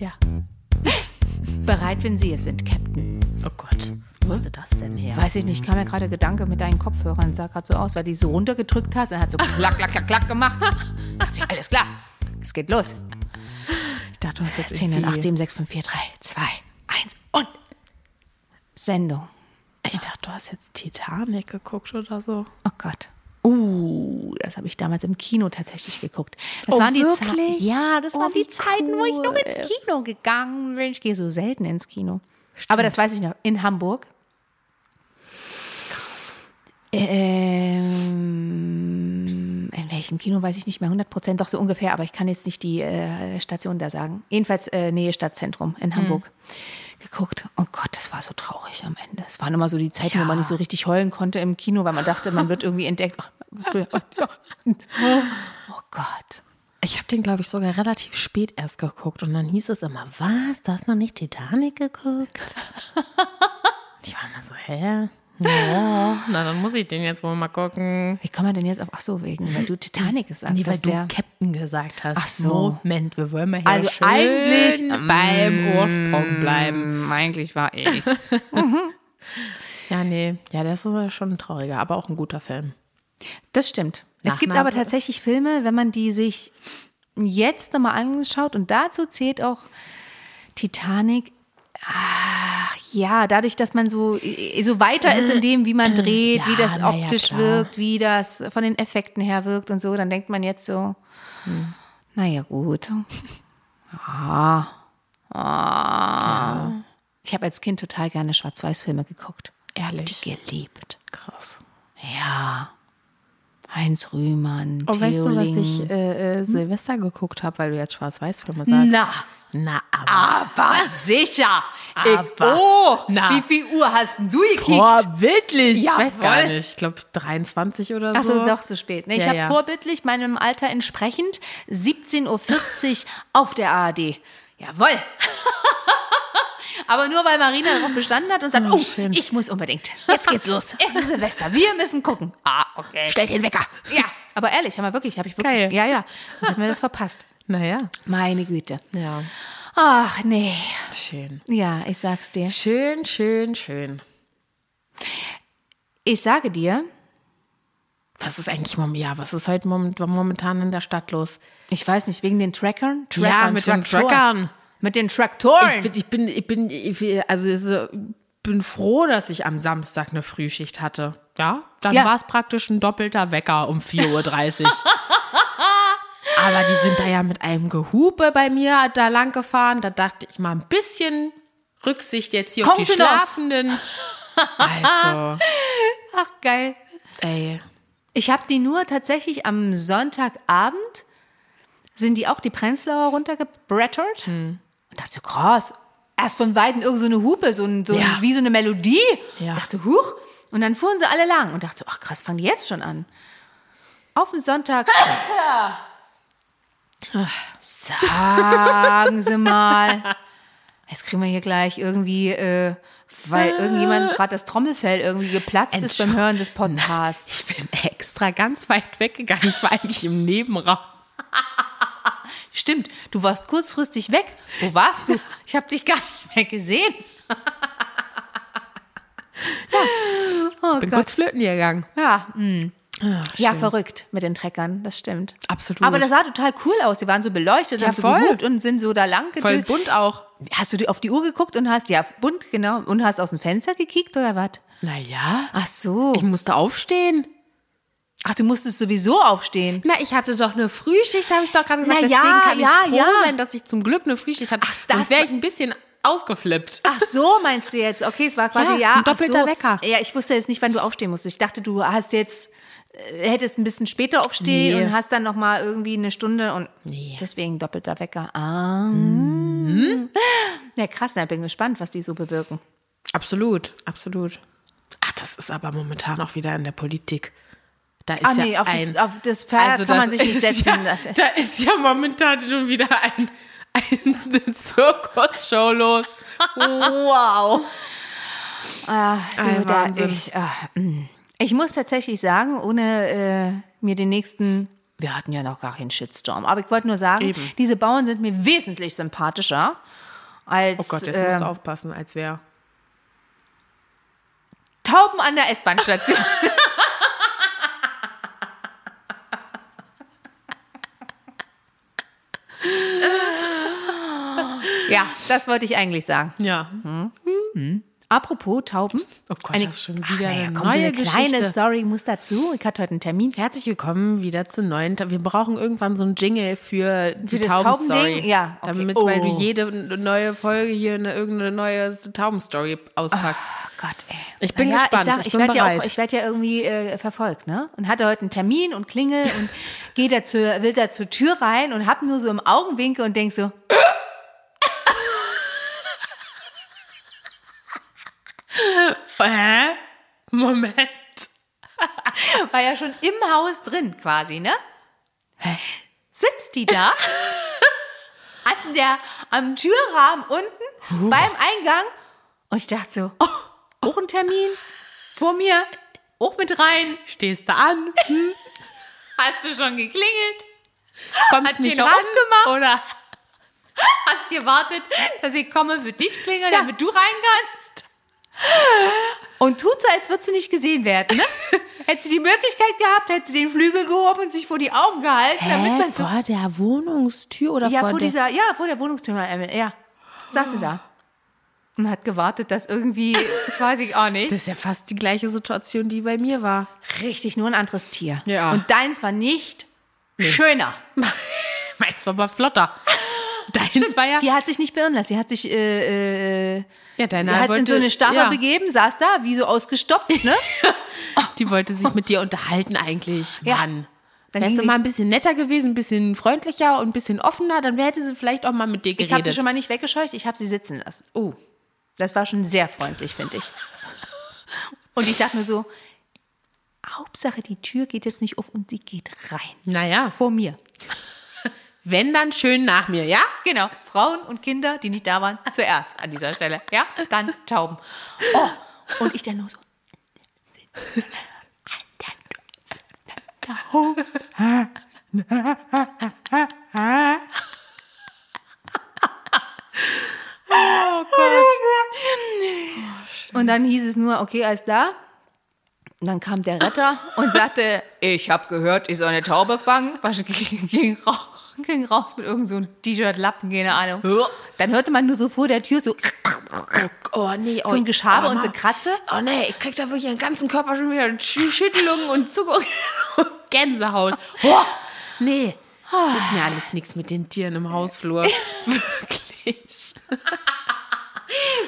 Ja. Bereit, wenn Sie es sind, Captain. Oh Gott. Wo ist das denn her? Weiß ich nicht, kam mir gerade Gedanke mit deinen Kopfhörern, sah gerade so aus, weil die so runtergedrückt hast, dann hat so klack, klack, klack, klack gemacht. Dachte alles klar, es geht los. Ich dachte, du hast jetzt 10, 9, 8, irgendwie... 7, 6, 5, 4, 3, 2, 1 und Sendung. Ich dachte, du hast jetzt Titanic geguckt oder so. Oh Gott. Uh, das habe ich damals im Kino tatsächlich geguckt. Das Oh, waren die Ze- wirklich? Ja, das Oh, waren die Zeiten, wo ich noch ins cool. Kino gegangen bin. Ich gehe so selten ins Kino. Aber das weiß ich noch. In Hamburg. Ähm, in welchem Kino weiß ich nicht mehr 100 Prozent, doch so ungefähr, aber ich kann jetzt nicht die äh, Station da sagen. Jedenfalls äh, Nähe Stadtzentrum in Hamburg geguckt. Oh Gott, das war so traurig am Ende. Es waren immer so die Zeiten, wo man nicht so richtig heulen konnte im Kino, weil man dachte, man wird irgendwie entdeckt. Oh Gott. Ich habe den, glaube ich, sogar relativ spät erst geguckt. Und dann hieß es immer, was, du hast noch nicht Titanic geguckt? ich war immer so, hä? Ja, na dann muss ich den jetzt wohl mal gucken. Wie kann man denn jetzt auf, ach so, wegen, weil du Titanic gesagt Nee, weil hast, du der, Captain gesagt hast. Ach so. Moment, wir wollen mal hier Also schön eigentlich- beim Ursprung bleiben. Mm, eigentlich war ich. Ja, nee, ja, das ist schon ein trauriger, aber auch ein guter Film. Das stimmt. Es gibt aber tatsächlich Filme, wenn man die sich jetzt nochmal anschaut und dazu zählt auch Titanic. Ah, ja, dadurch, dass man so, so weiter ist in dem, wie man dreht, Ja, wie das ja, optisch klar. wirkt, wie das von den Effekten her wirkt und so, dann denkt man jetzt so, naja, gut. Ah, ah. Ich habe als Kind total gerne Schwarz-Weiß-Filme geguckt. Ehrlich. Geliebt. Krass. Ja. Heinz Rühmann, Oh, weißt du, was ich äh, äh, Silvester geguckt habe, weil du jetzt Schwarz-Weiß-Filme sagst? Na. Na, aber. Aber sicher. Aber. Ich, oh, Na. wie viel Uhr hast denn du gekickt? Vorbildlich. Ich Jawohl. weiß gar nicht. Ich glaube 23 oder so. Achso, doch, so spät. Ne, ich Ja, habe ja. vorbildlich meinem Alter entsprechend 17.40 Uhr auf der ARD. Jawohl. Aber nur weil Marina darauf bestanden hat und sagt, Oh, oh, ich muss unbedingt. Jetzt geht's los. Es ist Silvester. Wir müssen gucken. Ah, okay. Stell den Wecker. Ja, aber ehrlich, haben wir wirklich, habe ich wirklich. Geil. Ja, ja. Hätten wir das verpasst. Naja. Meine Güte. Ja. Ach, nee. Schön. Ja, ich sag's dir. Schön, schön, schön. Ich sage dir, Was ist eigentlich ja, was ist heute moment- momentan in der Stadt los? ich weiß nicht, wegen den Trackern? ja, Trackern, mit den Traktoren. Trackern. Mit den Traktoren. Ich bin, ich bin, ich bin, ich, also ich bin froh, dass ich am Samstag eine Frühschicht hatte. Ja, dann Ja. war es praktisch ein doppelter Wecker um 4.30 Uhr. Aber die sind da ja mit einem Gehupe bei mir da lang gefahren. Da dachte ich mal ein bisschen Rücksicht jetzt hier auf die. Schlafenden. Also, Ach, geil. ey. Ich habe die nur tatsächlich am Sonntagabend, sind die auch die Prenzlauer runtergebrettert. Hm. Und dachte so, krass. Erst von Weitem irgend so eine Hupe, so, ein, so ein, Ja. wie so eine Melodie. Ja. Dachte, huch. Und dann fuhren sie alle lang und dachte so, ach krass, fangen die jetzt schon an. Auf den Sonntag. Sagen Sie mal. Jetzt kriegen wir hier gleich irgendwie, äh, weil irgendjemand gerade das Trommelfell irgendwie geplatzt ist beim Hören des Podcasts. Ich bin extra ganz weit weggegangen. Ich war eigentlich im Nebenraum. Stimmt, du warst kurzfristig weg. Wo warst du? Ich habe dich gar nicht mehr gesehen. Oh Bin Gott. kurz flöten gegangen. Ja, mm. Ach, ja, verrückt mit den Treckern, das stimmt. Absolut. Aber das sah total cool aus. Die waren so beleuchtet, Ja, haben so voll. gehupt und sind so da lang Voll bunt auch. Hast du auf die Uhr geguckt und hast, ja, bunt, genau, und hast aus dem Fenster gekickt oder was? Naja, Ach so. ich musste aufstehen. Ach, du musstest sowieso aufstehen. Na, ich hatte doch eine Frühschicht, habe ich doch gerade gesagt. Na Deswegen ja, kann ich ja, froh ja. sein, dass ich zum Glück eine Frühschicht hatte. Ach, das wäre ich ein bisschen ausgeflippt. Ach so, meinst du jetzt? Okay, es war quasi Ja, ja. ein ach doppelter so. Wecker. Ja, ich wusste jetzt nicht, wann du aufstehen musst. Ich dachte, du hast jetzt äh, hättest ein bisschen später aufstehen Nee. und hast dann noch mal irgendwie eine Stunde und Nee. deswegen doppelter Wecker. Ah. Ja, krass, da bin ich gespannt, was die so bewirken. Absolut, absolut. Ach, das ist aber momentan auch wieder in der Politik. Da ist Ah ja nee, auf ein, das, auf das Pferd also kann man das sich nicht setzen. Ja, da ist ja momentan schon wieder ein, eine Zirkusshow los. Wow. Ah, du, Ein da, Wahnsinn. ich, ah, mm. ich muss tatsächlich sagen, ohne äh, mir den nächsten wir hatten ja noch gar keinen Shitstorm. Aber ich wollte nur sagen, Eben. diese Bauern sind mir wesentlich sympathischer als Oh Gott, jetzt äh, musst du aufpassen, als wäre. Tauben an der S-Bahn-Station. ja, das wollte ich eigentlich sagen. Ja. Apropos Tauben. Oh Gott, eine, das ist schon Ach, wieder naja, eine komm, neue so eine kleine Geschichte. Story muss dazu. Ich hatte heute einen Termin. Herzlich willkommen wieder zu neuen. Ta- Wir brauchen irgendwann so einen Jingle für die Für das Taubenstory. Taubending? Ja, okay. Damit, weil du Oh. jede neue Folge hier eine irgendeine neue Taubenstory auspackst. Oh Gott, ey. Ich bin Naja, gespannt. Ich, sag, Ich ich, werde ja, werd ja irgendwie äh, verfolgt, ne? Und hatte heute einen Termin und klingel und gehe da zur, will da zur Tür rein und hab nur so im Augenwinkel und denk so, Hä? Moment. war ja schon im Haus drin quasi, ne? Sitzt die da an der, am Türrahmen unten beim Eingang und ich dachte so, oh, auch ein Termin vor mir, auch mit rein. Stehst du an? Hast du schon geklingelt? Kommst Hat nicht keiner ran? aufgemacht? Oder? Hast gewartet, dass ich komme für dich klingeln, damit du rein kannst? Und tut so, als würde sie nicht gesehen werden, ne? Hätte sie die Möglichkeit gehabt, hätte sie den Flügel gehoben und sich vor die Augen gehalten, damit Hä, man so vor der Wohnungstür oder Ja, vor, vor der... dieser, ja, vor der Wohnungstür, mal, ja. Saß sie da. Und hat gewartet, dass irgendwie, weiß ich auch nicht. Das ist ja fast die gleiche Situation, die bei mir war. Richtig, nur ein anderes Tier. Ja. Und deins war nicht schöner. Meins war aber flotter. Deins war ja... Die hat sich nicht beirren lassen. Die hat sich, äh, äh, Ja, deine hat in so eine Starre ja, begeben, saß da, wie so ausgestopft, ne? Die wollte sich mit dir unterhalten eigentlich. Ja. Mann. Dann Wärst du mal ein bisschen netter gewesen, ein bisschen freundlicher und ein bisschen offener, dann hätte sie vielleicht auch mal mit dir Ich habe geredet. sie schon mal nicht weggescheucht, ich habe sie sitzen lassen. oh. Das war schon sehr freundlich, finde ich. Und ich dachte mir so, Hauptsache die Tür geht jetzt nicht auf und sie geht rein. Naja, Vor mir. Wenn dann schön nach mir, ja? Genau, Frauen und Kinder, die nicht da waren, zuerst an dieser Stelle. Ja, dann Tauben. Oh, und ich dann nur so. Oh Gott. Und dann hieß es nur, okay, alles klar. Und dann kam der Retter und sagte, ich habe gehört, ich soll eine Taube fangen. Was ging, ging, raus, ging raus mit irgendeinem so einem T-Shirt-Lappen, keine Ahnung. Dann hörte man nur so vor der Tür so, Oh nee, oh, so ein Geschabe oh, und so Ma- Kratze. Oh nee, ich krieg da wirklich den ganzen Körper schon wieder Sch Schüttelungen und Zuckungen und Gänsehaut. Oh, nee, das ist mir alles nichts mit den Tieren im Hausflur. Wirklich.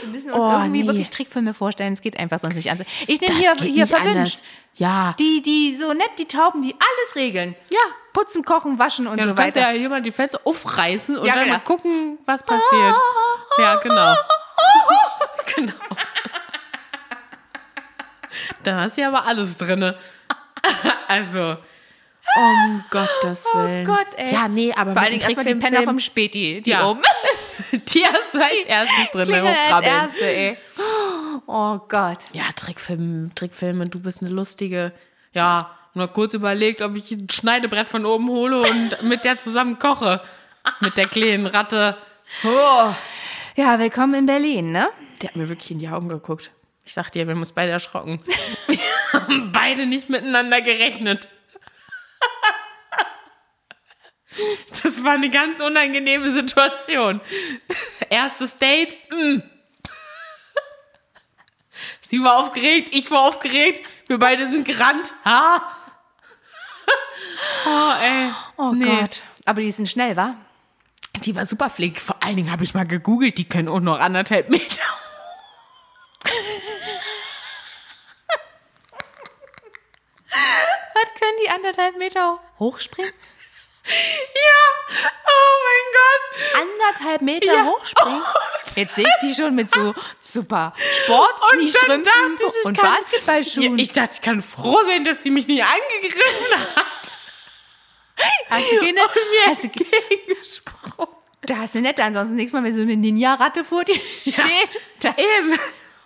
Wir müssen uns Oh, irgendwie nee. wirklich Trickfilme vorstellen. Es geht einfach sonst nicht an. Ich nehme hier, hier verwünscht. Ja. Die, die so nett, die Tauben, die alles regeln. Ja. Putzen, kochen, waschen und Ja, so weiter. ja jemand die Fenster aufreißen und Ja, dann genau. mal gucken, was passiert. Ja, genau. genau. Da hast du ja aber alles drinne. Also, um Gottes Willen. Gott, ey. Ja, nee, aber Vor allen Dingen erstmal die Trickfilm- Penner vom Späti, die Ja. oben. Die hast du als erstes drin. Klingeln als. Erste, ey. Oh Gott. Ja, Trickfilm, Trickfilme, du bist eine lustige. Ja, nur kurz überlegt, ob ich ein Schneidebrett von oben hole und mit der zusammen koche. Mit der kleinen Ratte. Oh. Ja, willkommen in Berlin, ne? Der hat mir wirklich in die Augen geguckt. Ich sag dir, wir haben uns beide erschrocken. Wir haben beide nicht miteinander gerechnet. Das war eine ganz unangenehme Situation. Erstes Date. mm. Sie war aufgeregt, ich war aufgeregt. Wir beide sind gerannt. Ha. Oh, ey. Oh Nee. Gott. Aber die sind schnell, wa? Die war super flink. Vor allen Dingen habe ich mal gegoogelt, die können auch noch anderthalb Meter. Was können die anderthalb Meter hochspringen? Ja, oh mein Gott. Anderthalb Meter Ja. hochspringen? Jetzt sehe ich die schon mit so super Sportkniestrümpfen Und ich, und kann- Basketballschuhen. Ich dachte, ich kann froh sein, dass sie mich nicht angegriffen hat. hast du keine, Mir hast du, entgegengesprungen. da hast du nett, ansonsten nächstes Mal, wenn so eine Ninja-Ratte vor dir steht. Da, Eben.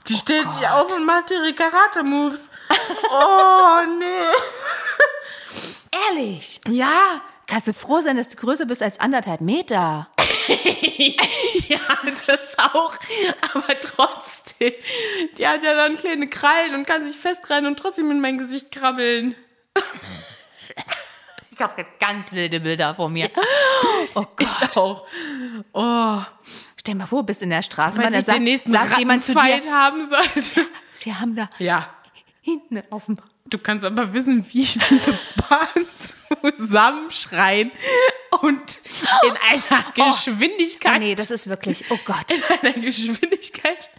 Die stellt sich auf und macht ihre Karate-Moves. Oh, nee. Ehrlich? Ja, Kannst du froh sein, dass du größer bist als anderthalb Meter? ja, das auch. Aber trotzdem, die hat ja dann kleine Krallen und kann sich festrennen und trotzdem in mein Gesicht krabbeln. Ich habe jetzt ganz wilde Bilder vor mir. Oh Gott. Ich auch. Oh, Stell dir mal vor, bist in der Straße, weil da nächsten sagt jemand zu dir, haben sollte. sie haben da Ja, hinten auf dem du kannst aber wissen, wie ich diese Bahn zusammenschreien und in einer Geschwindigkeit, Oh nee, das ist wirklich, oh Gott. in einer Geschwindigkeit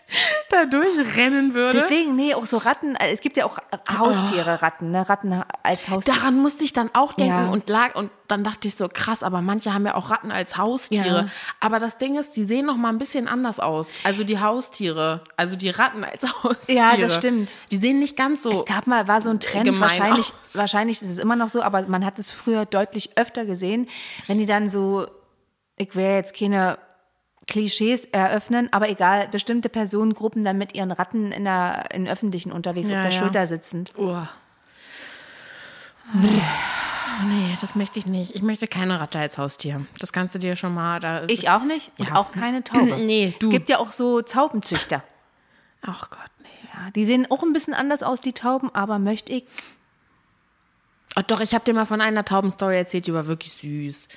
da durchrennen würde. Deswegen, nee, auch so Ratten, äh, es gibt ja auch Haustiere, Ratten, ne? Ratten als Haustier. Daran musste ich dann auch denken Ja. und lag und dann dachte ich so krass, aber manche haben ja auch Ratten als Haustiere. Ja. Aber das Ding ist, die sehen noch mal ein bisschen anders aus. Also die Haustiere, also die Ratten als Haustiere. Ja, das stimmt. Die sehen nicht ganz so. Es gab mal, war so ein Trend, wahrscheinlich, aus. wahrscheinlich ist es immer noch so, aber man hat es früher deutlich öfter gesehen, wenn die dann so, ich will jetzt keine Klischees eröffnen, aber egal, bestimmte Personengruppen dann mit ihren Ratten in der in öffentlichen unterwegs Ja, auf der ja. Schulter sitzend. Oh. Nee. das möchte ich nicht. Ich möchte keine Ratte als Haustier. Das kannst du dir schon mal da. Ich auch nicht und Ja. auch keine Taube. Nee, du. Es gibt ja auch so Taubenzüchter. Ach Gott, nee. Ja, die sehen auch ein bisschen anders aus, die Tauben, aber möchte ich. Oh, doch, ich habe dir mal von einer Taubenstory erzählt, die war wirklich süß.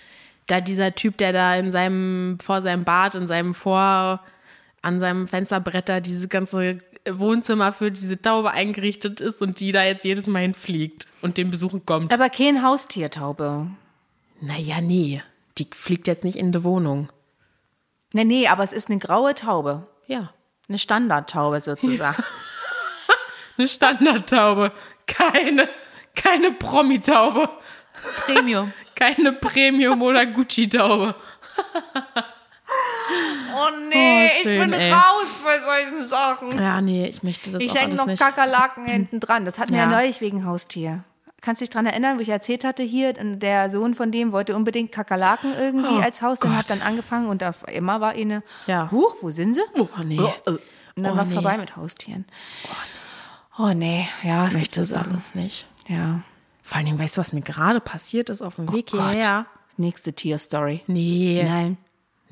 Da dieser Typ, der da in seinem, vor seinem Bad, in seinem Vor, an seinem Fensterbretter diese ganze Wohnzimmer für diese Taube eingerichtet ist und die da jetzt jedes Mal hinfliegt und den besuchen kommt. Aber kein Haustiertaube. Naja, nee. Die fliegt jetzt nicht in die Wohnung. Nee, nee, aber es ist eine graue Taube. Ja. Eine Standardtaube sozusagen. Eine Standardtaube. Keine, keine Promi-Taube. Premium. Keine Premium- oder Gucci-Taube. Oh nee, Oh, schön, ich bin ey. raus bei solchen Sachen. Ja, nee, ich möchte das Ich auch alles noch nicht. Kakerlaken hinten dran. Das hatten wir ja neulich wegen Haustier. Kannst du dich dran erinnern, wo ich erzählt hatte, hier, der Sohn von dem wollte unbedingt Kakerlaken irgendwie Oh als Haustier und hat dann angefangen und auf immer war eine, Ja. huch, wo sind sie? Oh, nee. Oh. Und dann Oh, war es nee. vorbei mit Haustieren. Oh nee, ja, es Ich möchte das Sachen. alles nicht. Ja. Vor allen Dingen, weißt du, was mir gerade passiert ist auf dem Weg Oh Gott. hierher? Nächste Tierstory. Nee. Nein.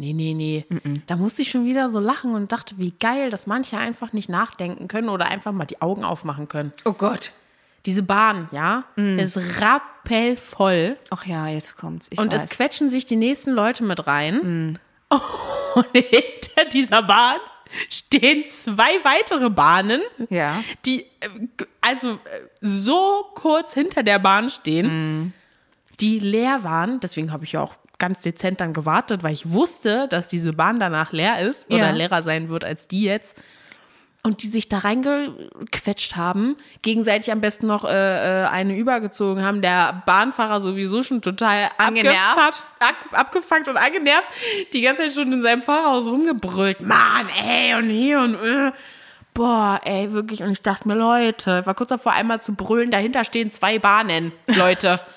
Nee, nee, nee. Da musste ich schon wieder so lachen und dachte, wie geil, dass manche einfach nicht nachdenken können oder einfach mal die Augen aufmachen können. Oh Gott. Diese Bahn, ja, ist rappelvoll Ach ja, jetzt kommt's. Ich und weiß. es quetschen sich die nächsten Leute mit rein. Und hinter dieser Bahn stehen zwei weitere Bahnen, Ja. die äh, also äh, so kurz hinter der Bahn stehen, die leer waren. Deswegen habe ich ja auch ganz dezent dann gewartet, weil ich wusste, dass diese Bahn danach leer ist oder Ja. leerer sein wird als die jetzt. Und die sich da reingequetscht haben, gegenseitig am besten noch äh, äh, eine übergezogen haben, der Bahnfahrer sowieso schon total Angenervt. abgefuckt, ab, abgefuckt und angenervt, die ganze Zeit schon in seinem Fahrerhaus rumgebrüllt. Mann, ey, und hier und äh. Boah, ey, wirklich. Und ich dachte mir, Leute, ich war kurz davor, einmal zu brüllen, dahinter stehen zwei Bahnen, Leute.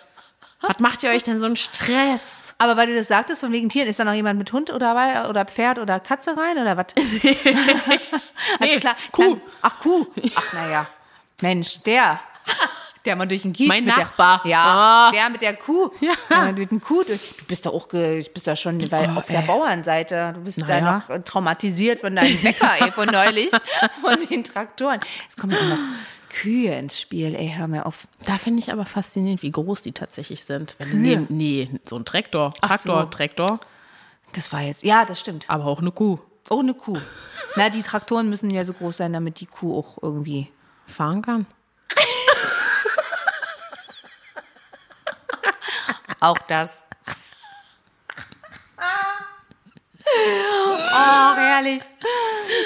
Was macht ihr euch denn so einen Stress? Aber weil du das sagtest, von wegen Tieren, ist da noch jemand mit Hund oder, oder Pferd oder Katze rein oder was? also Nee, klar, Kuh. Klar, ach, Kuh. Ach, naja. Mensch, der. Der mal durch den Kiez Mein Nachbar. Der, ja, Ah. der mit der Kuh. Ja. Der mit dem Kuh. Du bist da auch ge, du bist da schon weil Oh, auf der ey. Bauernseite. Du bist da Naja. noch äh, traumatisiert von deinem Wecker, ey, von neulich. Von den Traktoren. Es kommen ja noch Kühe ins Spiel, ey, hör mir auf. Da finde ich aber faszinierend, wie groß die tatsächlich sind. Wenn Kühe? nee, nee, so ein Traktor. Traktor, so. Traktor, Das war jetzt, ja, das stimmt. aber auch eine Kuh Ohne Kuh. Na, die Traktoren müssen ja so groß sein, damit die Kuh auch irgendwie fahren kann. Auch das. Oh, herrlich.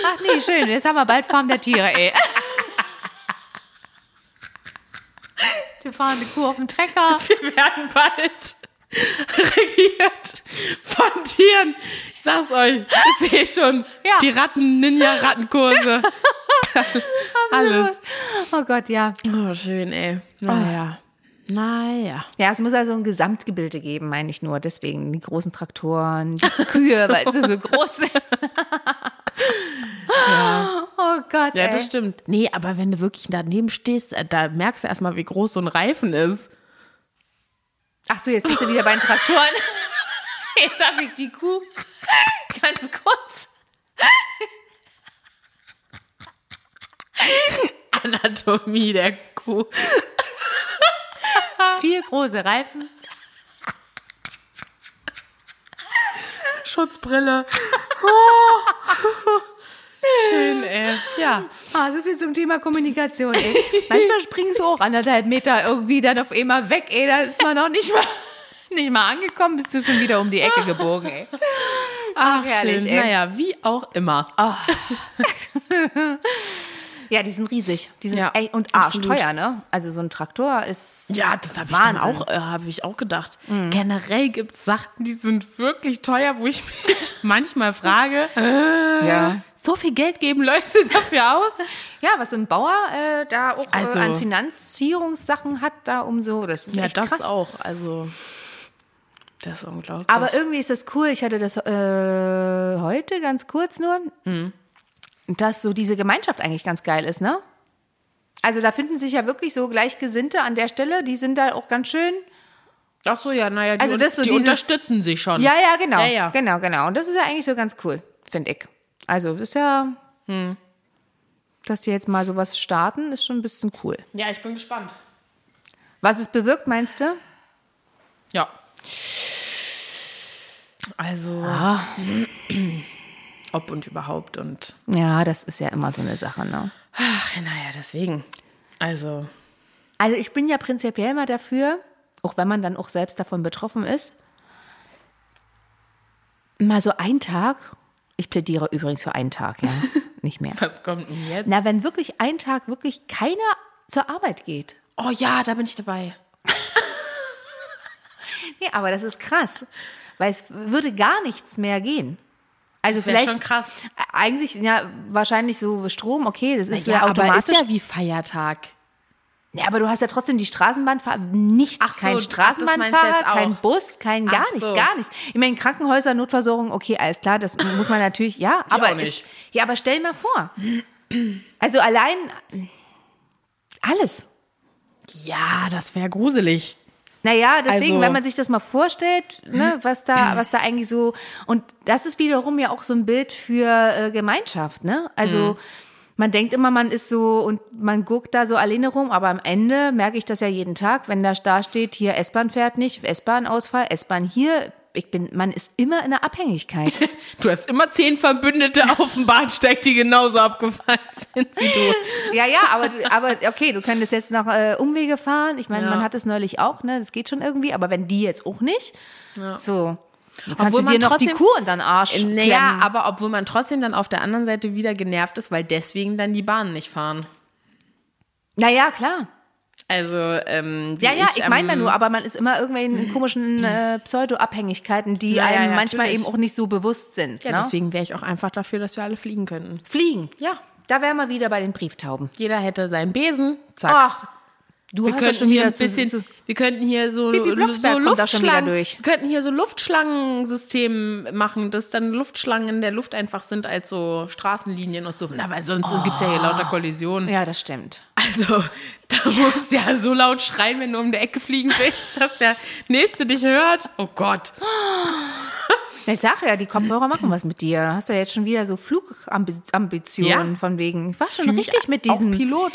Ach nee, schön. Jetzt haben wir bald Farm der Tiere, ey. Wir fahren eine Kuh auf dem Trecker. Wir werden bald regiert von Tieren. Ich sag's euch, ich sehe schon Ja. die Ratten-Ninja-Rattenkurse. Alles. Oh Gott, ja. Oh, schön, ey. Naja. Naja. Ja, es muss also ein Gesamtgebilde geben, meine ich nur. Deswegen die großen Traktoren, die Kühe, weil sie so groß sind. Gott, Ja, ey. das stimmt. Nee, aber wenn du wirklich daneben stehst, äh, da merkst du erstmal, wie groß so ein Reifen ist. Ach so, jetzt bist du wieder bei den Traktoren. Jetzt habe ich die Kuh ganz kurz. Anatomie der Kuh. Vier große Reifen. Schutzbrille. Oh. Schön, ey. Ja. Ah, so viel zum Thema Kommunikation, ey. Manchmal springst du auch anderthalb Meter irgendwie dann auf einmal weg, ey. Da ist man noch nicht mal, nicht mal angekommen, bist du schon wieder um die Ecke gebogen, ey. Ach, herrlich, schön. ey. Naja, wie auch immer. Ja, die sind riesig. Die sind, Ja, ey, und arschteuer, ne? Also so ein Traktor ist. Ja, das habe ich dann auch, äh, habe ich auch gedacht. Generell gibt es Sachen, die sind wirklich teuer, wo ich mich manchmal frage, äh, Ja. so viel Geld geben Leute dafür aus? Ja, was so ein Bauer äh, da auch Also- äh, an Finanzierungssachen hat, da um so. Das ist Ja, echt das krass. auch. Also, das ist unglaublich. Aber irgendwie ist das cool. Ich hatte das äh, heute ganz kurz nur, Mhm. Dass so diese Gemeinschaft eigentlich ganz geil ist, ne? Also da finden sich ja wirklich so Gleichgesinnte an der Stelle. Die sind da auch ganz schön. Ach so, ja, naja, die, Also das so die dieses- unterstützen sich schon. Ja, ja, genau. Ja, ja. Genau, genau. Und das ist ja eigentlich so ganz cool, finde ich. Also das ist ja, Hm. dass die jetzt mal sowas starten, ist schon ein bisschen cool. Ja, ich bin gespannt. Was es bewirkt, meinst du? Ja. Also, ob und überhaupt und, Ja, das ist ja immer so eine Sache, ne? ach, naja, deswegen. Also, Also ich bin ja prinzipiell mal dafür, auch wenn man dann auch selbst davon betroffen ist, mal so einen Tag, ich plädiere übrigens für einen Tag, ja, nicht mehr. was kommt denn jetzt? Na, wenn wirklich ein Tag wirklich keiner zur Arbeit geht. Oh ja, da bin ich dabei. Nee, aber das ist krass, weil es würde gar nichts mehr gehen. Also Das vielleicht schon krass. Eigentlich ja wahrscheinlich so Strom, okay, das ist ja, ja, aber automatisch. ist ja wie Feiertag. Ja, aber du hast ja trotzdem die Straßenbahnfahrer, nichts, Ach so, kein Straßenbahnfahrer, kein Bus, kein gar Ach nichts, so. gar nichts. Ich meine, Krankenhäuser, Notversorgung, okay, alles klar, das muss man natürlich, ja, aber auch nicht. Ich, ja, aber stell mal vor. Also allein alles. Ja, das wäre gruselig. Naja, deswegen, Also- wenn man sich das mal vorstellt, ne, was da, was da eigentlich so, und das ist wiederum ja auch so ein Bild für äh, Gemeinschaft, ne? Also man denkt immer, man ist so und man guckt da so alleine rum, aber am Ende merke ich das ja jeden Tag, wenn da da steht, hier S-Bahn fährt nicht, S-Bahn-Ausfall, S-Bahn hier. Ich bin, man ist immer in der Abhängigkeit. Du hast immer zehn Verbündete auf dem Bahnsteig, die genauso abgefallen sind wie du. ja, ja, aber, aber okay, du könntest jetzt noch äh, Umwege fahren. Ich meine, Ja. man hat es neulich auch, ne? Das geht schon irgendwie, aber wenn die jetzt auch nicht, so. Du kannst Obwohl du dir noch die trotzdem- Kuh in den Arsch Naja, klemmen. aber obwohl man trotzdem dann auf der anderen Seite wieder genervt ist, weil deswegen dann die Bahnen nicht fahren. Naja, klar. Also, ähm, Ja, ja, ich meine ja nur, aber man ist immer irgendwelchen in komischen äh, Pseudo-Abhängigkeiten, die Ja, einem ja, manchmal natürlich. eben auch nicht so bewusst sind. Ja, ne? deswegen wäre ich auch einfach dafür, dass wir alle fliegen könnten. Fliegen. Ja. Da wären wir wieder bei den Brieftauben. Jeder hätte seinen Besen, zack. Ach, du wir hast ja könnten schon hier ein bisschen, zu, zu, wir könnten hier so, so Luftschlangen, wir könnten hier so Luftschlangensystem machen, dass dann Luftschlangen in der Luft einfach sind als so Straßenlinien und so. Na, weil sonst gibt's ja hier lauter Kollisionen. Ja, das stimmt. Also, da musst du ja so laut schreien, wenn du um die Ecke fliegen willst, dass der Nächste dich hört. Oh Gott. Ich sag ja, die Kopfhörer machen was mit dir. Hast du ja jetzt schon wieder so Flugambitionen Ja. von wegen. Ich war schon Fühl richtig ich mit Auch diesen. Pilot,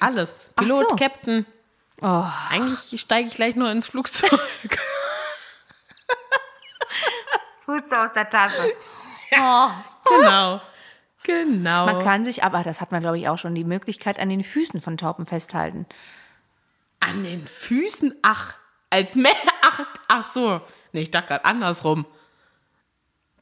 alles. Pilot, so. Captain. Oh, Eigentlich steige ich gleich nur ins Flugzeug. Tut's aus der Tasche. genau. Genau. Man kann sich, aber das hat man, glaube ich, auch schon, die Möglichkeit an den Füßen von Tauben festhalten. An den Füßen? Ach, als mehr. Ach, ach so. Nee, ich dachte gerade andersrum.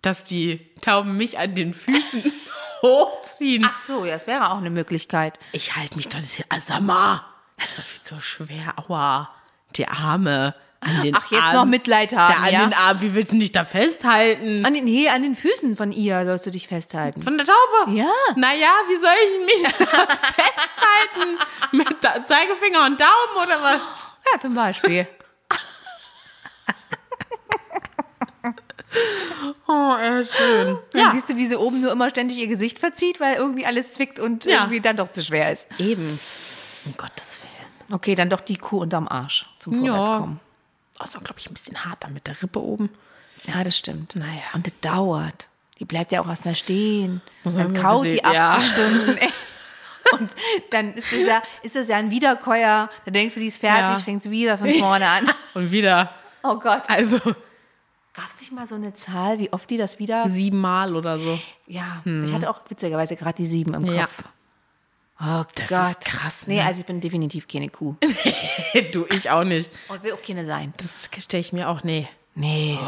Dass die Tauben mich an den Füßen hochziehen. Ach so, ja, das wäre auch eine Möglichkeit. Ich halte mich doch nicht. Asama. Das ist doch viel zu schwer. Aua. Die Arme. An den Ach, jetzt Armen. noch Mitleid haben, Ja, an ja? den Armen. Wie willst du dich da festhalten? An den, nee, an den Füßen von ihr sollst du dich festhalten. Von der Taube? Ja. Naja, wie soll ich mich da festhalten? Mit Da- Zeigefinger und Daumen oder was? Ja, zum Beispiel. Oh, äh, schön. Dann siehst du, wie sie oben nur immer ständig ihr Gesicht verzieht, weil irgendwie alles zwickt und Ja. irgendwie dann doch zu schwer ist. Eben. Um Gottes Willen. Okay, dann doch die Kuh unterm Arsch zum. Vorwärtskommen. Ist auch, glaube ich, ein bisschen hart da mit der Rippe oben. Ja, das stimmt. Naja. Und das dauert. Die bleibt ja auch erstmal stehen. Muss dann kaut die gesehen, 80 ja. Stunden. Und dann ist das, ja, ist das ja ein Wiederkäuer. Da denkst du, die ist fertig, Ja. fängt sie wieder von vorne an. Und wieder, Oh Gott. also Gab es nicht mal so eine Zahl, wie oft die das wieder. siebenmal oder so. Ja, ich hatte auch witzigerweise gerade die sieben im Ja. Oh Das Gott. ist krass, Nee, ne? also ich bin definitiv keine Kuh. du, ich auch nicht. Und will auch keine sein. Das stelle ich mir auch, nee. Nee.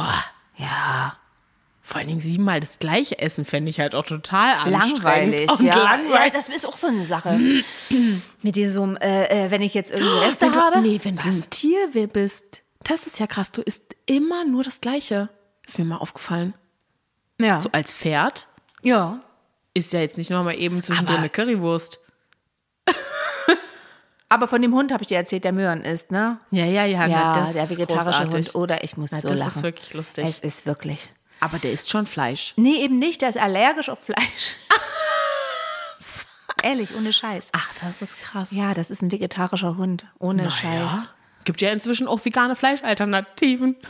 Ja. Vor allen Dingen siebenmal das gleiche Essen fände ich halt auch total anstrengend. Langweilig, und ja. ja. langweilig. Das ist auch so eine Sache. Mit diesem, äh, äh, wenn ich jetzt irgendwie Reste wenn du, habe. Nee, wenn du ein Tier bist, das ist ja krass. Du isst immer nur das Gleiche. Ist mir mal aufgefallen. Ja. So als Pferd ja. ist ja jetzt nicht nochmal eben zwischendrin Aber- eine Currywurst. Aber von dem Hund habe ich dir erzählt, der Möhren ist, ne? Ja, ja, ja. Ja, na, das der vegetarische. Hund. Oder ich muss Na, so das lachen. ist wirklich lustig. Es ist wirklich. Aber der isst schon Fleisch. Nee, eben nicht. Der ist allergisch auf Fleisch. Ehrlich, ohne Scheiß. Ach, das ist krass. Ja, das ist ein vegetarischer Hund. Ohne Na Scheiß. Gibt ja inzwischen auch vegane Fleischalternativen.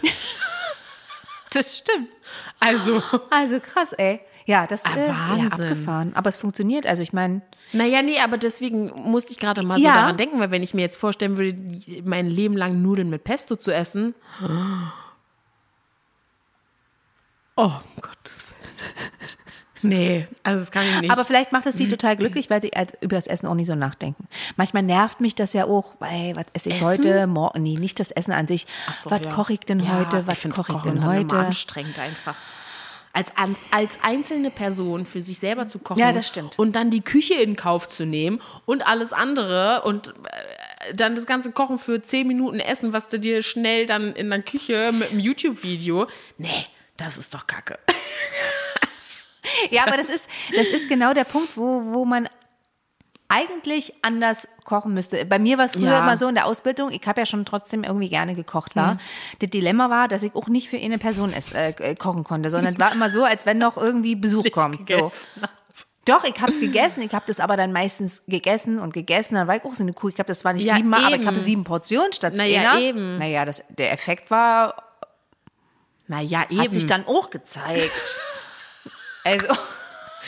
Das stimmt. Also, Also krass, ey. Ja, das Ah, äh, ja, abgefahren. Aber es funktioniert. Also ich meine, naja, nee, aber deswegen musste ich gerade mal so Ja. daran denken, weil wenn ich mir jetzt vorstellen würde, mein Leben lang Nudeln mit Pesto zu essen. Oh, um Gottes Willen. Nee, also das kann ich nicht. aber vielleicht macht es die total glücklich, weil sie über das Essen auch nicht so nachdenken. Manchmal nervt mich das ja auch, weil, was esse ich Essen? heute, morgen, nee, nicht das Essen an sich. So, was ja. koche ich denn Ja, heute, was koche ich denn heute? anstrengend einfach. Als, an, als einzelne Person für sich selber zu kochen Ja, das stimmt. und dann die Küche in Kauf zu nehmen und alles andere und äh, dann das ganze Kochen für 10 Minuten essen, was du dir schnell dann in der Küche mit einem YouTube-Video. Nee, das ist doch kacke. Ja, aber das ist, das ist genau der Punkt, wo, wo man eigentlich anders kochen müsste. Bei mir war es früher Ja. immer so in der Ausbildung, ich habe ja schon trotzdem irgendwie gerne gekocht war. Mhm. Das Dilemma war, dass ich auch nicht für eine Person ess, äh, äh, kochen konnte, sondern es war immer so, als wenn noch irgendwie Besuch kommt. So. Doch, ich habe es gegessen, ich habe das aber dann meistens gegessen und gegessen, dann war ich auch so eine Kuh. Ich glaube, das war nicht Ja, siebenmal, aber ich habe sieben Portionen statt Naja, einer. eben. Naja, das, der Effekt war, Naja, eben. hat sich dann auch gezeigt. also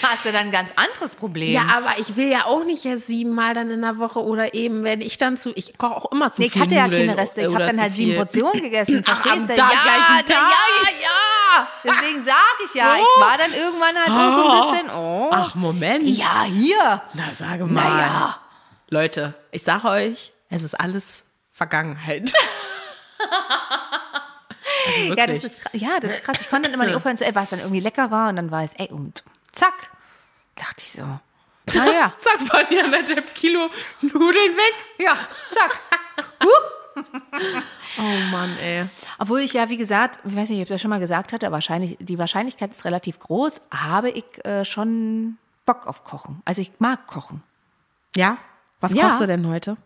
hast du dann ein ganz anderes Problem. ja, aber ich will ja auch nicht jetzt siebenmal dann in der Woche oder eben, wenn ich dann zu, ich koche auch immer zu Nee, ich viel hatte ja Nudeln keine Reste. Ich habe dann halt sieben. Portionen gegessen. Verstehst du? Ja, ja, ja. Deswegen sage ich ja, ich war dann irgendwann halt auch so ein bisschen, oh. Ach, Moment. Ja, hier. Na, sage mal. Naja. Leute, ich sage euch, es ist alles Vergangenheit. also. Ja, das ist, ja, das ist krass. Ich konnte dann immer nicht aufhören zu ey, was dann irgendwie lecker war und dann war es, ey, und zack. Dachte ich so. Naja, Zack, waren ja anderthalb Kilo Nudeln weg. ja, zack. Oh Mann, ey. Obwohl ich ja, wie gesagt, ich weiß nicht, ob ich das schon mal gesagt hatte, wahrscheinlich, die Wahrscheinlichkeit ist relativ groß, habe ich äh, schon Bock auf Kochen. Also ich mag Kochen. Ja? Was Ja. kostet denn heute?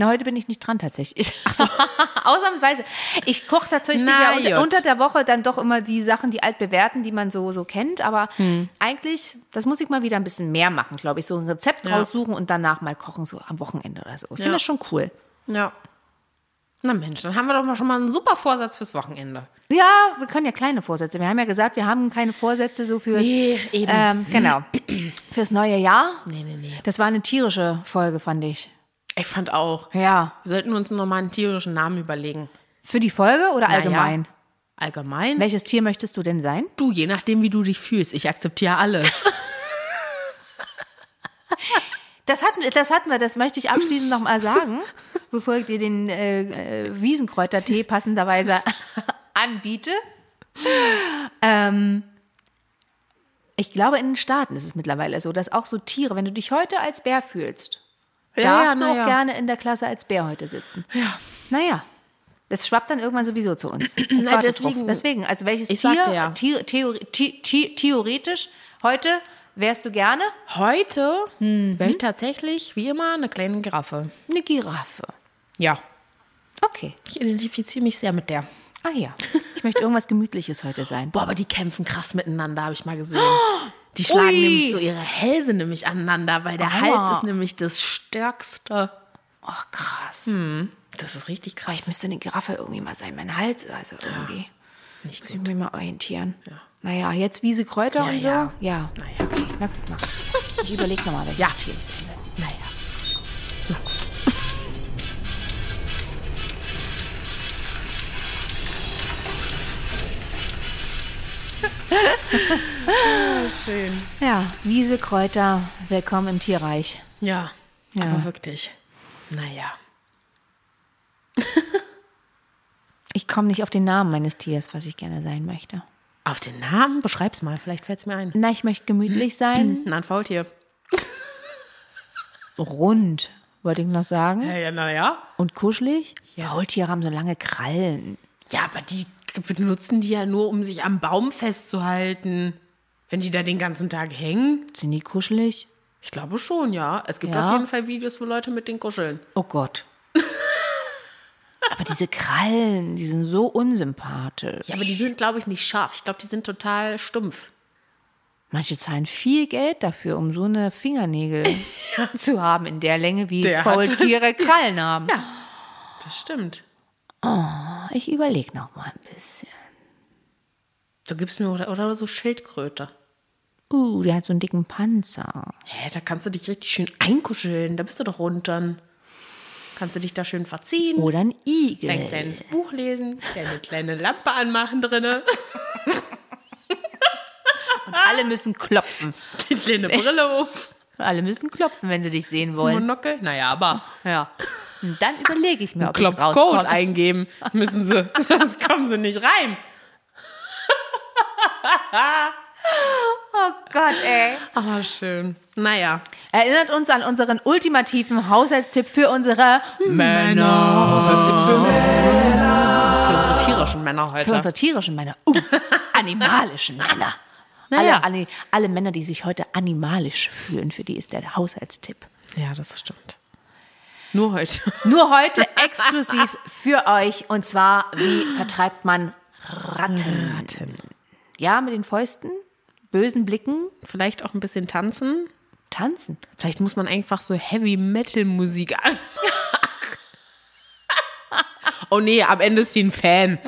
Na, heute bin ich nicht dran tatsächlich. Ausnahmsweise. Ich koche tatsächlich Na, ja unter, unter der Woche dann doch immer die Sachen, die altbewährten, die man so, so kennt. Aber Hm. eigentlich, das muss ich mal wieder ein bisschen mehr machen, glaube ich. So ein Rezept Ja. raussuchen und danach mal kochen, so am Wochenende oder so. Ich finde Ja. das schon cool. Ja. Na Mensch, dann haben wir doch mal schon mal einen super Vorsatz fürs Wochenende. Ja, wir können ja kleine Vorsätze. Wir haben ja gesagt, wir haben keine Vorsätze so fürs, Nee, eben. Ähm, genau, fürs neue Jahr. Nee, nee, nee. Das war eine tierische Folge, fand ich. Ich fand auch. Ja. Wir sollten uns nochmal einen tierischen Namen überlegen. Für die Folge oder Na ja, allgemein? Allgemein? Welches Tier möchtest du denn sein? Du, je nachdem, wie du dich fühlst. Ich akzeptiere alles. Das hatten, das hatten wir, das möchte ich abschließend noch mal sagen, bevor ich dir den äh, äh, Wiesenkräutertee passenderweise anbiete. Ähm, ich glaube, in den Staaten ist es mittlerweile so, dass auch so Tiere, wenn du dich heute als Bär fühlst, darfst du na auch ja. gerne in der Klasse als Bär heute sitzen. Ja. Naja, das schwappt dann irgendwann sowieso zu uns. Warte deswegen- deswegen, also welches Tier, sagte ja. Theori thi- thi- theoretisch heute wärst du gerne Heute wäre ich tatsächlich, wie immer, eine kleine Giraffe. eine Giraffe. Ja. Okay. Ich identifiziere mich sehr mit der. Ah ja, ich möchte irgendwas Gemütliches heute sein. Boah, aber die kämpfen krass miteinander, habe ich mal gesehen. Die schlagen Ui. nämlich so ihre Hälse nämlich aneinander, weil der Aua. Hals ist nämlich das Stärkste. Ach, krass. Das ist richtig krass. ich müsste eine Giraffe irgendwie mal sein, mein Hals, also irgendwie. Nicht Muss ich gut. mich mal orientieren. Naja, jetzt Wiese, Kräuter Ja, und so. ja. Ja. Naja. Okay, na gut, mach ich. Ich überlege nochmal, welches Ja. Tier ich sein will. Naja. Schön. Ja, Wiese, Kräuter, willkommen im Tierreich. Ja, Ja. aber wirklich. Naja. Ich komme nicht auf den Namen meines Tiers, was ich gerne sein möchte. Auf den Namen? Beschreib's mal, vielleicht fällt's mir ein. Na, ich möchte gemütlich sein, Na, ein Faultier. rund, wollte ich noch sagen. Ja, ja, naja. Und kuschelig. Faultiere haben so lange Krallen. Ja, aber die benutzen die ja nur, um sich am Baum festzuhalten. Wenn die da den ganzen Tag hängen. Sind die kuschelig? Ich glaube schon, ja. Es gibt Ja? auf jeden Fall Videos, wo Leute mit denen kuscheln. Oh Gott. Aber diese Krallen, die sind so unsympathisch. Ja, aber die sind, glaube ich, nicht scharf. Ich glaube, die sind total stumpf. Manche zahlen viel Geld dafür, um so eine Fingernägel zu haben in der Länge, wie Der Faultiere Krallen haben. Das stimmt. Ich überlege noch mal ein bisschen. Du gibst mir oder, oder so Schildkröte. Uh, der hat so einen dicken Panzer. Hä, da kannst du dich richtig schön einkuscheln. Da bist du doch dann. Kannst du dich da schön verziehen. Oder ein Igel. Dein kleines Buch lesen, eine kleine Lampe anmachen drinne, Und alle müssen klopfen. die kleine Brille auf, Alle müssen klopfen, wenn sie dich sehen wollen. Monokel. Naja, aber Ja. Und dann überlege ich mir, ob ich Klopfcode rauskomme. eingeben müssen sie. Sonst kommen sie nicht rein. Oh Gott, ey. Aber schön. Naja. Erinnert uns an unseren ultimativen Haushaltstipp für unsere Männer. Für unsere tierischen Männer heute. Für unsere tierischen Männer. Uh, animalischen Männer. Naja. Alle, alle, alle Männer, die sich heute animalisch fühlen, für die ist der Haushaltstipp. ja, das stimmt. Nur heute. Nur heute exklusiv für euch. Und zwar, wie vertreibt man Ratten? Ratten. Ja, mit den Fäusten, bösen Blicken, Vielleicht auch ein bisschen tanzen. tanzen. Vielleicht muss man einfach so Heavy Metal Musik an. Oh nee, am Ende ist sie ein Fan.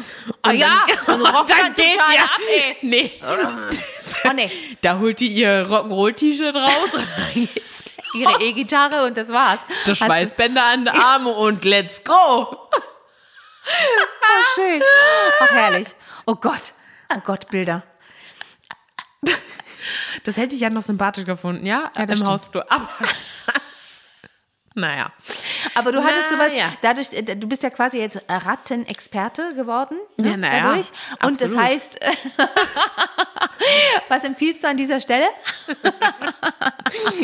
Ah ja, und rockt dann total ja. ab, ey. Nee. Oh nee, Da holt die ihr Rock'n'Roll-T-Shirt raus, ihre E-Gitarre und das war's. das Schweißbänder an den Arme und let's go. Oh, schön. Ach, herrlich. Oh Gott. Oh Gott, Bilder. Das hätte ich ja noch sympathisch gefunden, ja? Ja, das Im stimmt. Hausflur. Aber das, naja. Aber du hattest sowas, Naja. dadurch, äh, du bist ja quasi jetzt Rattenexperte geworden. Ne, Ja, na ja, dadurch. Und das absolut. heißt, was empfiehlst du an dieser Stelle?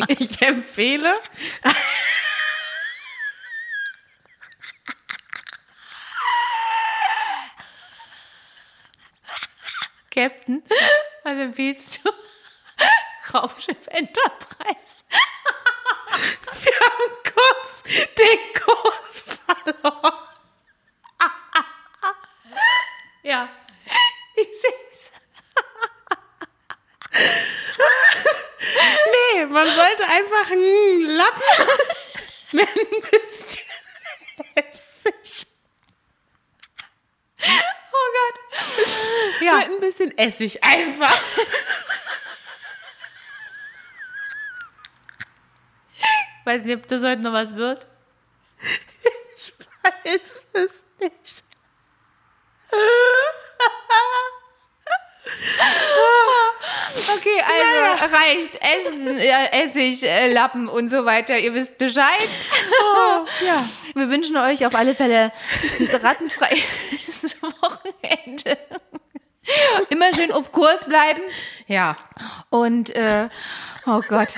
Ich empfehle. Captain, was empfiehlst du? Raumschiff Enterprise. Wir haben kurz den Kurs verloren. Ja, ich seh's. Nee, man sollte einfach einen Lappen mit ein bisschen Essig. Oh Gott. Ja, Mit ein bisschen Essig einfach. weiß nicht, ob das heute noch was wird. Ich weiß es nicht. Okay, also reicht. Essen, ja, Essig, äh, Lappen und so weiter. Ihr wisst Bescheid. ja. Wir wünschen euch auf alle Fälle ein rattenfreies Wochenende. Immer schön auf Kurs bleiben. Ja. Und, äh, oh Gott.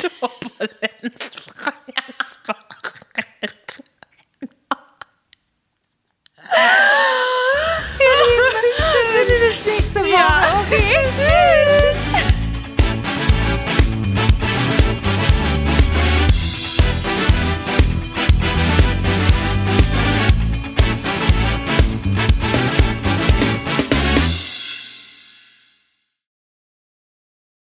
Turbulenzfreies Wochenende. Ihr Lieben, schon wieder bis nächste Woche. Ja. Okay, tschüss.